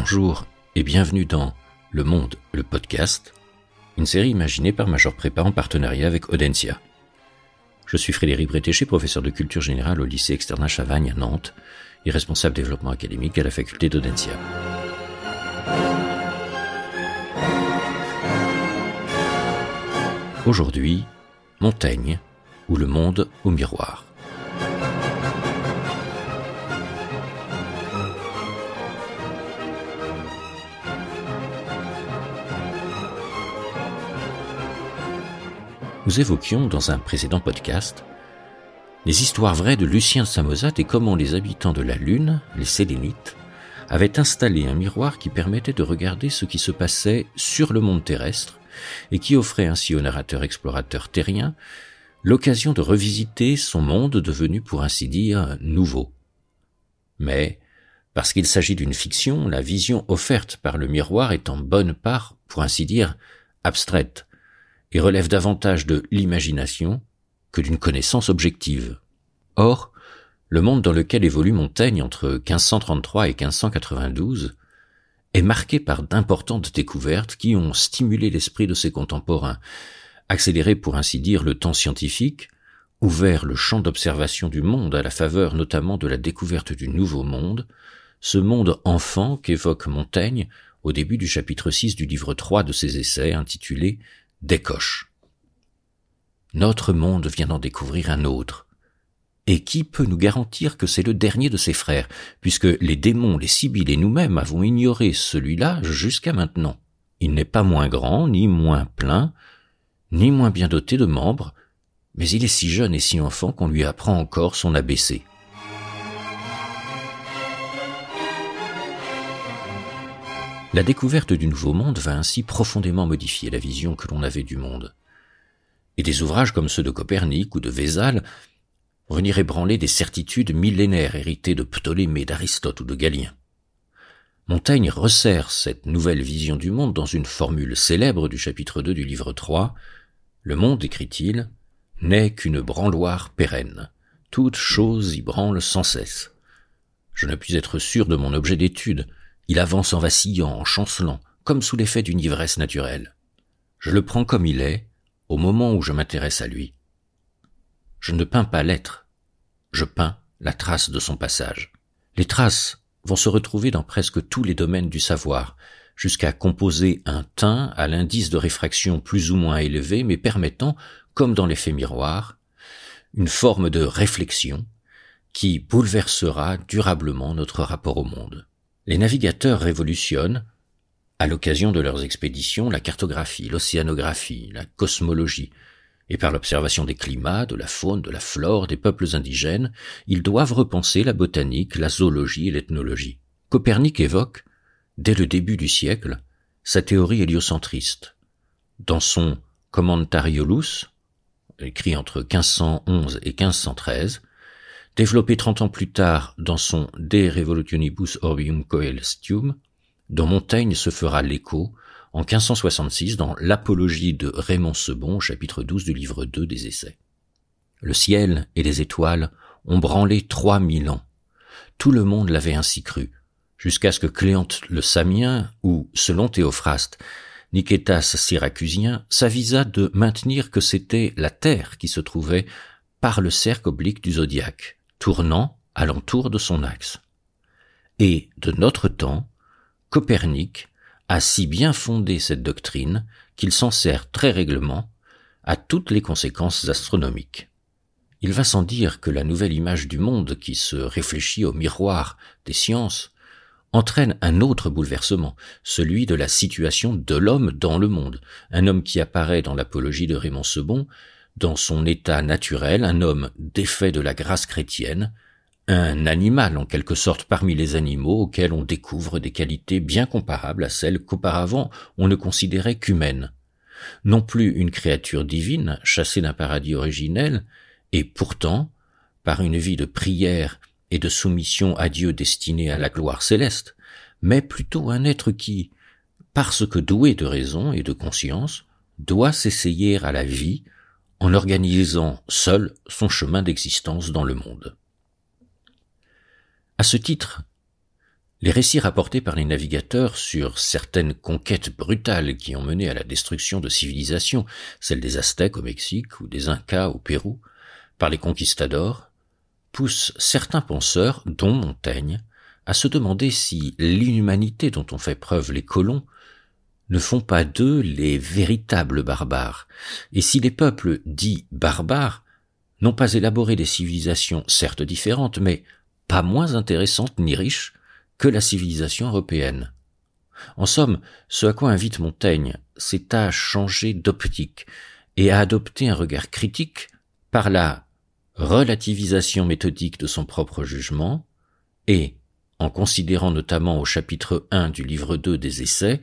Bonjour et bienvenue dans Le Monde, le podcast, une série imaginée par Major Prépa en partenariat avec Audencia. Je suis Frédéric Bretéché, professeur de culture générale au lycée externe Chavagne à Nantes et responsable développement académique à la faculté d'Audencia. Aujourd'hui, Montaigne ou le monde au miroir. Nous évoquions dans un précédent podcast les histoires vraies de Lucien Samosat et comment les habitants de la Lune, les Sélénites, avaient installé un miroir qui permettait de regarder ce qui se passait sur le monde terrestre et qui offrait ainsi au narrateur explorateur terrien l'occasion de revisiter son monde devenu pour ainsi dire nouveau. Mais, parce qu'il s'agit d'une fiction, la vision offerte par le miroir est en bonne part, pour ainsi dire, abstraite, et relève davantage de l'imagination que d'une connaissance objective. Or, le monde dans lequel évolue Montaigne entre 1533 et 1592 est marqué par d'importantes découvertes qui ont stimulé l'esprit de ses contemporains, accéléré pour ainsi dire le temps scientifique, ouvert le champ d'observation du monde à la faveur notamment de la découverte du nouveau monde, ce monde enfant qu'évoque Montaigne au début du chapitre 6 du livre 3 de ses essais intitulé Décoche. Notre monde vient d'en découvrir un autre, et qui peut nous garantir que c'est le dernier de ses frères, puisque les démons, les sibylles et nous-mêmes avons ignoré celui-là jusqu'à maintenant. Il n'est pas moins grand, ni moins plein, ni moins bien doté de membres, mais il est si jeune et si enfant qu'on lui apprend encore son ABC. La découverte du nouveau monde va ainsi profondément modifier la vision que l'on avait du monde. Et des ouvrages comme ceux de Copernic ou de Vézal venir ébranler des certitudes millénaires héritées de Ptolémée, d'Aristote ou de Galien. Montaigne resserre cette nouvelle vision du monde dans une formule célèbre du chapitre 2 du livre 3. Le monde, écrit-il, n'est qu'une branloire pérenne. Toute chose y branle sans cesse. Je ne puis être sûr de mon objet d'étude. Il avance en vacillant, en chancelant, comme sous l'effet d'une ivresse naturelle. Je le prends comme il est, au moment où je m'intéresse à lui. Je ne peins pas l'être, je peins la trace de son passage. Les traces vont se retrouver dans presque tous les domaines du savoir, jusqu'à composer un teint à l'indice de réfraction plus ou moins élevé, mais permettant, comme dans l'effet miroir, une forme de réflexion qui bouleversera durablement notre rapport au monde. Les navigateurs révolutionnent, à l'occasion de leurs expéditions, la cartographie, l'océanographie, la cosmologie, et par l'observation des climats, de la faune, de la flore des peuples indigènes, ils doivent repenser la botanique, la zoologie et l'ethnologie. Copernic évoque, dès le début du siècle, sa théorie héliocentriste. Dans son Commentariolus, écrit entre 1511 et 1513, développé trente ans plus tard dans son De Revolutionibus Orbium Coelestium, dont Montaigne se fera l'écho en 1566 dans l'Apologie de Raymond Sebon, chapitre 12 du livre 2 des Essais. Le ciel et les étoiles ont branlé trois mille ans. Tout le monde l'avait ainsi cru, jusqu'à ce que Cléante le Samien, ou, selon Théophraste, Nicétas Syracusien, s'avisa de maintenir que c'était la Terre qui se trouvait par le cercle oblique du zodiaque, tournant alentour de son axe. Et, de notre temps, Copernic a si bien fondé cette doctrine qu'il s'en sert très règlement à toutes les conséquences astronomiques. Il va sans dire que la nouvelle image du monde qui se réfléchit au miroir des sciences entraîne un autre bouleversement, celui de la situation de l'homme dans le monde, un homme qui apparaît dans l'apologie de Raymond Sebon, dans son état naturel, un homme défait de la grâce chrétienne, un animal en quelque sorte parmi les animaux auxquels on découvre des qualités bien comparables à celles qu'auparavant on ne considérait qu'humaines. Non plus une créature divine chassée d'un paradis originel, et pourtant, par une vie de prière et de soumission à Dieu destinée à la gloire céleste, mais plutôt un être qui, parce que doué de raison et de conscience, doit s'essayer à la vie en organisant seul son chemin d'existence dans le monde. À ce titre, Les récits rapportés par les navigateurs sur certaines conquêtes brutales qui ont mené à la destruction de civilisations, celles des Aztèques au Mexique ou des Incas au Pérou, par les conquistadors, poussent certains penseurs, dont Montaigne, à se demander si l'inhumanité dont ont fait preuve les colons ne font pas d'eux les véritables barbares, et si les peuples dits barbares n'ont pas élaboré des civilisations certes différentes, mais pas moins intéressantes ni riches que la civilisation européenne. En somme, ce à quoi invite Montaigne, c'est à changer d'optique et à adopter un regard critique par la relativisation méthodique de son propre jugement et, en considérant notamment au chapitre 1 du livre 2 des essais,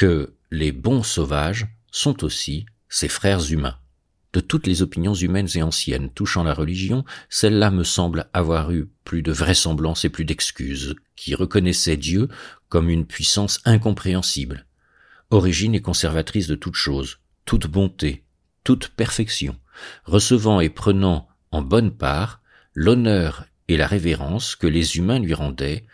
que les bons sauvages sont aussi ses frères humains. De toutes les opinions humaines et anciennes touchant la religion, celle-là me semble avoir eu plus de vraisemblance et plus d'excuses, qui reconnaissait Dieu comme une puissance incompréhensible, origine et conservatrice de toute chose, toute bonté, toute perfection, recevant et prenant en bonne part l'honneur et la révérence que les humains lui rendaient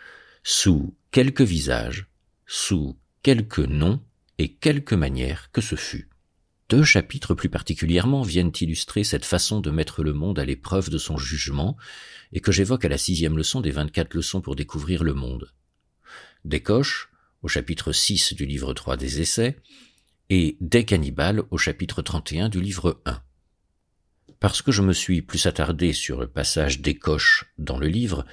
sous quelque visage, sous quelque nom et quelque manière que ce fût. Deux chapitres plus particulièrement viennent illustrer cette façon de mettre le monde à l'épreuve de son jugement, et que j'évoque à la sixième leçon des vingt-quatre leçons pour découvrir le monde. Descoches, au chapitre 6 du livre 3 des Essais, et Des cannibales au chapitre 31 du livre 1. Parce que je me suis plus attardé sur le passage d'Écoche dans le livre,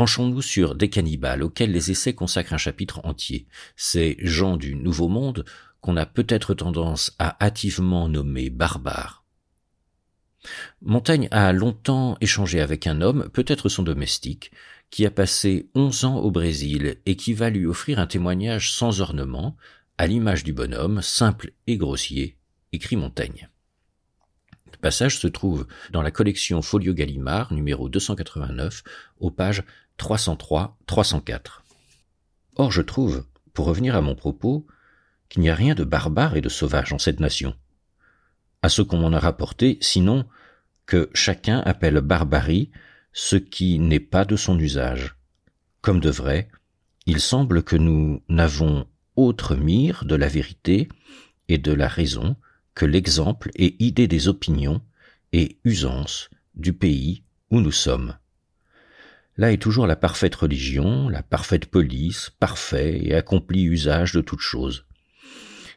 penchons-nous sur Des cannibales, auxquels les essais consacrent un chapitre entier. Ces gens du Nouveau Monde qu'on a peut-être tendance à hâtivement nommer barbare. Montaigne a longtemps échangé avec un homme, peut-être son domestique, qui a passé onze ans au Brésil et qui va lui offrir un témoignage sans ornement, à l'image du bonhomme, simple et grossier, écrit Montaigne. Le passage se trouve dans la collection Folio Gallimard, numéro 289, aux pages 303-304. Or, je trouve, pour revenir à mon propos, qu'il n'y a rien de barbare et de sauvage en cette nation. À ce qu'on m'en a rapporté, sinon que chacun appelle barbarie ce qui n'est pas de son usage. Comme de vrai, il semble que nous n'avons autre mire de la vérité et de la raison que l'exemple et idée des opinions et usances du pays où nous sommes. Là est toujours la parfaite religion, la parfaite police, parfait et accompli usage de toutes choses.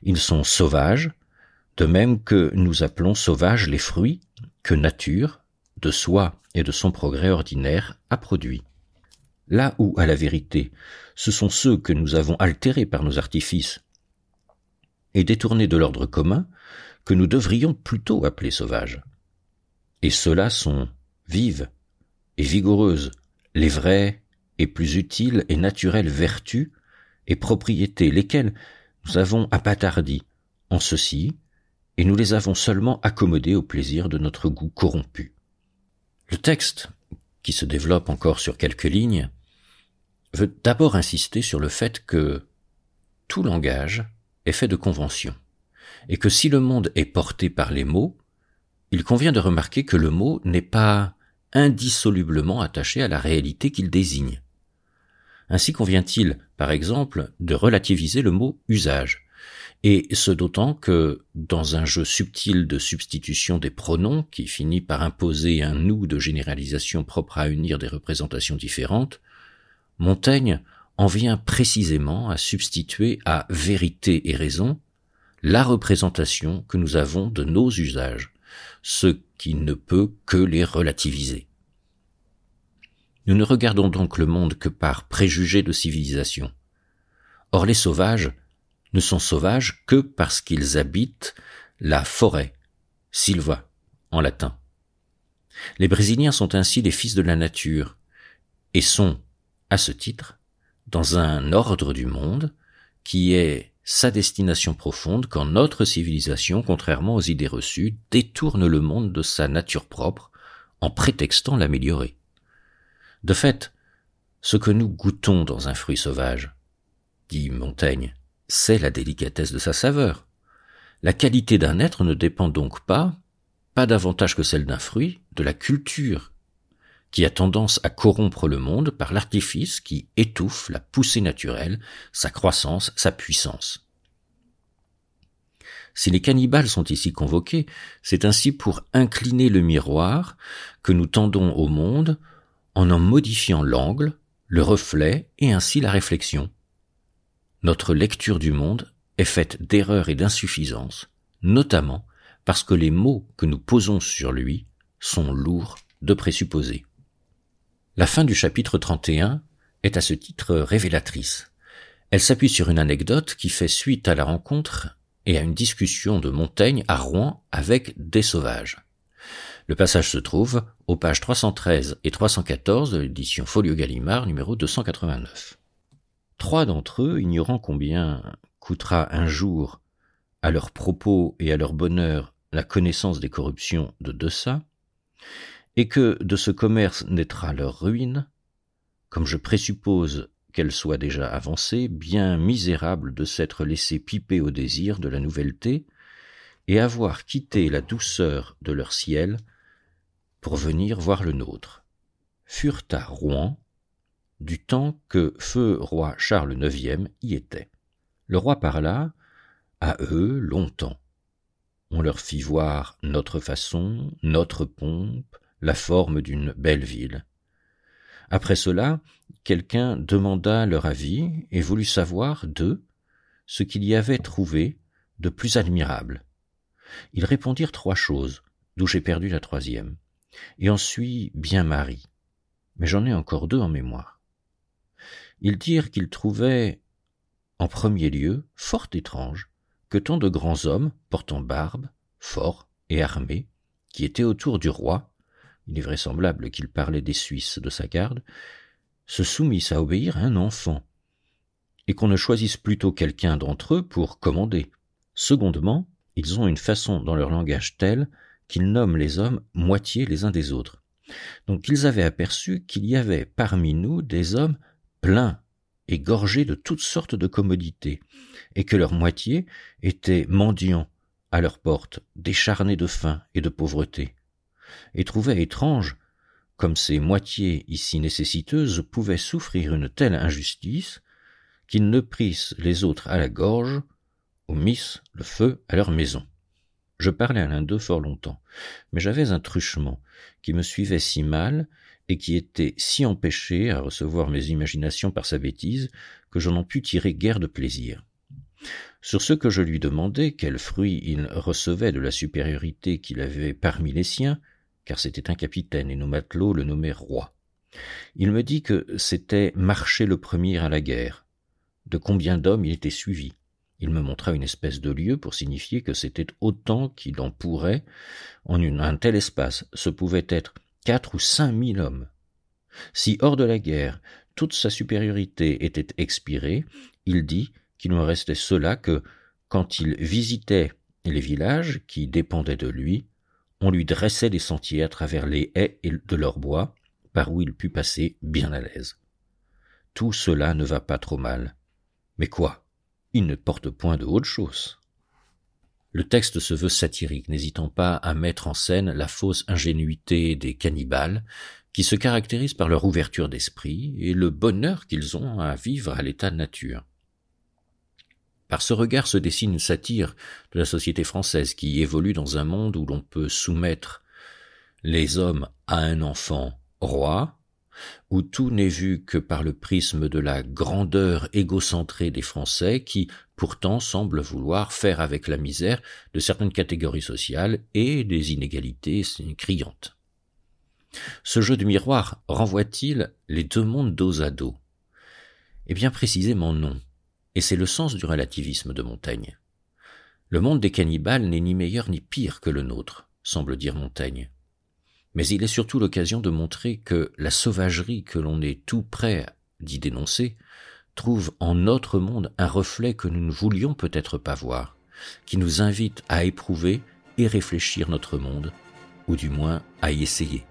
Ils sont sauvages, de même que nous appelons sauvages les fruits que nature, de soi et de son progrès ordinaire, a produits. Là où, à la vérité, ce sont ceux que nous avons altérés par nos artifices et détournés de l'ordre commun que nous devrions plutôt appeler sauvages. Et ceux-là sont vives et vigoureuses, les vraies et plus utiles et naturelles vertus et propriétés, lesquelles nous avons apatardi en ceci, et nous les avons seulement accommodés au plaisir de notre goût corrompu. Le texte, qui se développe encore sur quelques lignes, veut d'abord insister sur le fait que tout langage est fait de conventions, et que si le monde est porté par les mots, il convient de remarquer que le mot n'est pas indissolublement attaché à la réalité qu'il désigne. Ainsi convient-il, par exemple, de relativiser le mot usage, et ce d'autant que, dans un jeu subtil de substitution des pronoms qui finit par imposer un nous de généralisation propre à unir des représentations différentes, Montaigne en vient précisément à substituer à vérité et raison la représentation que nous avons de nos usages, ce qui ne peut que les relativiser. Nous ne regardons donc le monde que par préjugés de civilisation. Or les sauvages ne sont sauvages que parce qu'ils habitent la forêt, silva en latin. Les Brésiliens sont ainsi les fils de la nature, et sont, à ce titre, dans un ordre du monde qui est sa destination profonde quand notre civilisation, contrairement aux idées reçues, détourne le monde de sa nature propre en prétextant l'améliorer. De fait, ce que nous goûtons dans un fruit sauvage, dit Montaigne, c'est la délicatesse de sa saveur. La qualité d'un être ne dépend donc pas, pas davantage que celle d'un fruit, de la culture qui a tendance à corrompre le monde par l'artifice qui étouffe la poussée naturelle, sa croissance, sa puissance. Si les cannibales sont ici convoqués, c'est ainsi pour incliner le miroir que nous tendons au monde en en modifiant l'angle, le reflet et ainsi la réflexion. Notre lecture du monde est faite d'erreurs et d'insuffisances, notamment parce que les mots que nous posons sur lui sont lourds de présupposés. La fin du chapitre 31 est à ce titre révélatrice. Elle s'appuie sur une anecdote qui fait suite à la rencontre et à une discussion de Montaigne à Rouen avec des sauvages. Le passage se trouve aux pages 313 et 314 de l'édition Folio Gallimard numéro 289. Trois d'entre eux, ignorant combien coûtera un jour à leurs propos et à leur bonheur la connaissance des corruptions de Dessas, et que de ce commerce naîtra leur ruine, comme je présuppose qu'elle soit déjà avancée, bien misérable de s'être laissé piper au désir de la nouvelleté, et avoir quitté la douceur de leur ciel pour venir voir le nôtre, furent à Rouen, du temps que feu roi Charles IX y était. Le roi parla à eux longtemps. On leur fit voir notre façon, notre pompe, la forme d'une belle ville. Après cela, quelqu'un demanda leur avis et voulut savoir d'eux ce qu'il y avait trouvé de plus admirable. Ils répondirent trois choses, d'où j'ai perdu la troisième, et en suis bien mari, mais j'en ai encore deux en mémoire. Ils dirent qu'ils trouvaient, en premier lieu, fort étrange que tant de grands hommes, portant barbe, forts et armés, qui étaient autour du roi, il est vraisemblable qu'il parlait des Suisses de sa garde, se soumissent à obéir à un enfant, et qu'on ne choisisse plutôt quelqu'un d'entre eux pour commander. Secondement, ils ont une façon dans leur langage telle qu'ils nomment les hommes moitié les uns des autres. Donc ils avaient aperçu qu'il y avait parmi nous des hommes pleins et gorgés de toutes sortes de commodités, et que leur moitié étaient mendiants à leur porte, décharnés de faim et de pauvreté et trouvait étrange comme ces moitiés ici nécessiteuses pouvaient souffrir une telle injustice qu'ils ne prissent les autres à la gorge ou missent le feu à leur maison. Je parlais à l'un d'eux fort longtemps, mais j'avais un truchement qui me suivait si mal et qui était si empêché à recevoir mes imaginations par sa bêtise que je n'en pus tirer guère de plaisir. Sur ce que je lui demandais quel fruit il recevait de la supériorité qu'il avait parmi les siens, car c'était un capitaine et nos matelots le nommaient roi. Il me dit que c'était marcher le premier à la guerre. De combien d'hommes il était suivi? Il me montra une espèce de lieu pour signifier que c'était autant qu'il en pourrait en un tel espace. Ce pouvait être quatre ou cinq mille hommes. Si hors de la guerre toute sa supériorité était expirée, il dit qu'il ne restait cela que quand il visitait les villages qui dépendaient de lui, on lui dressait des sentiers à travers les haies de leur bois, par où il put passer bien à l'aise. Tout cela ne va pas trop mal. Mais quoi? Il ne porte point de haute chose. Le texte se veut satirique, n'hésitant pas à mettre en scène la fausse ingénuité des cannibales, qui se caractérisent par leur ouverture d'esprit et le bonheur qu'ils ont à vivre à l'état de nature. Par ce regard se dessine une satire de la société française qui évolue dans un monde où l'on peut soumettre les hommes à un enfant roi, où tout n'est vu que par le prisme de la grandeur égocentrée des Français qui, pourtant, semblent vouloir faire avec la misère de certaines catégories sociales et des inégalités criantes. Ce jeu de miroir renvoie-t-il les deux mondes dos à dos? Eh bien précisément non et c'est le sens du relativisme de Montaigne. Le monde des cannibales n'est ni meilleur ni pire que le nôtre, semble dire Montaigne. Mais il est surtout l'occasion de montrer que la sauvagerie que l'on est tout prêt d'y dénoncer trouve en notre monde un reflet que nous ne voulions peut-être pas voir, qui nous invite à éprouver et réfléchir notre monde, ou du moins à y essayer.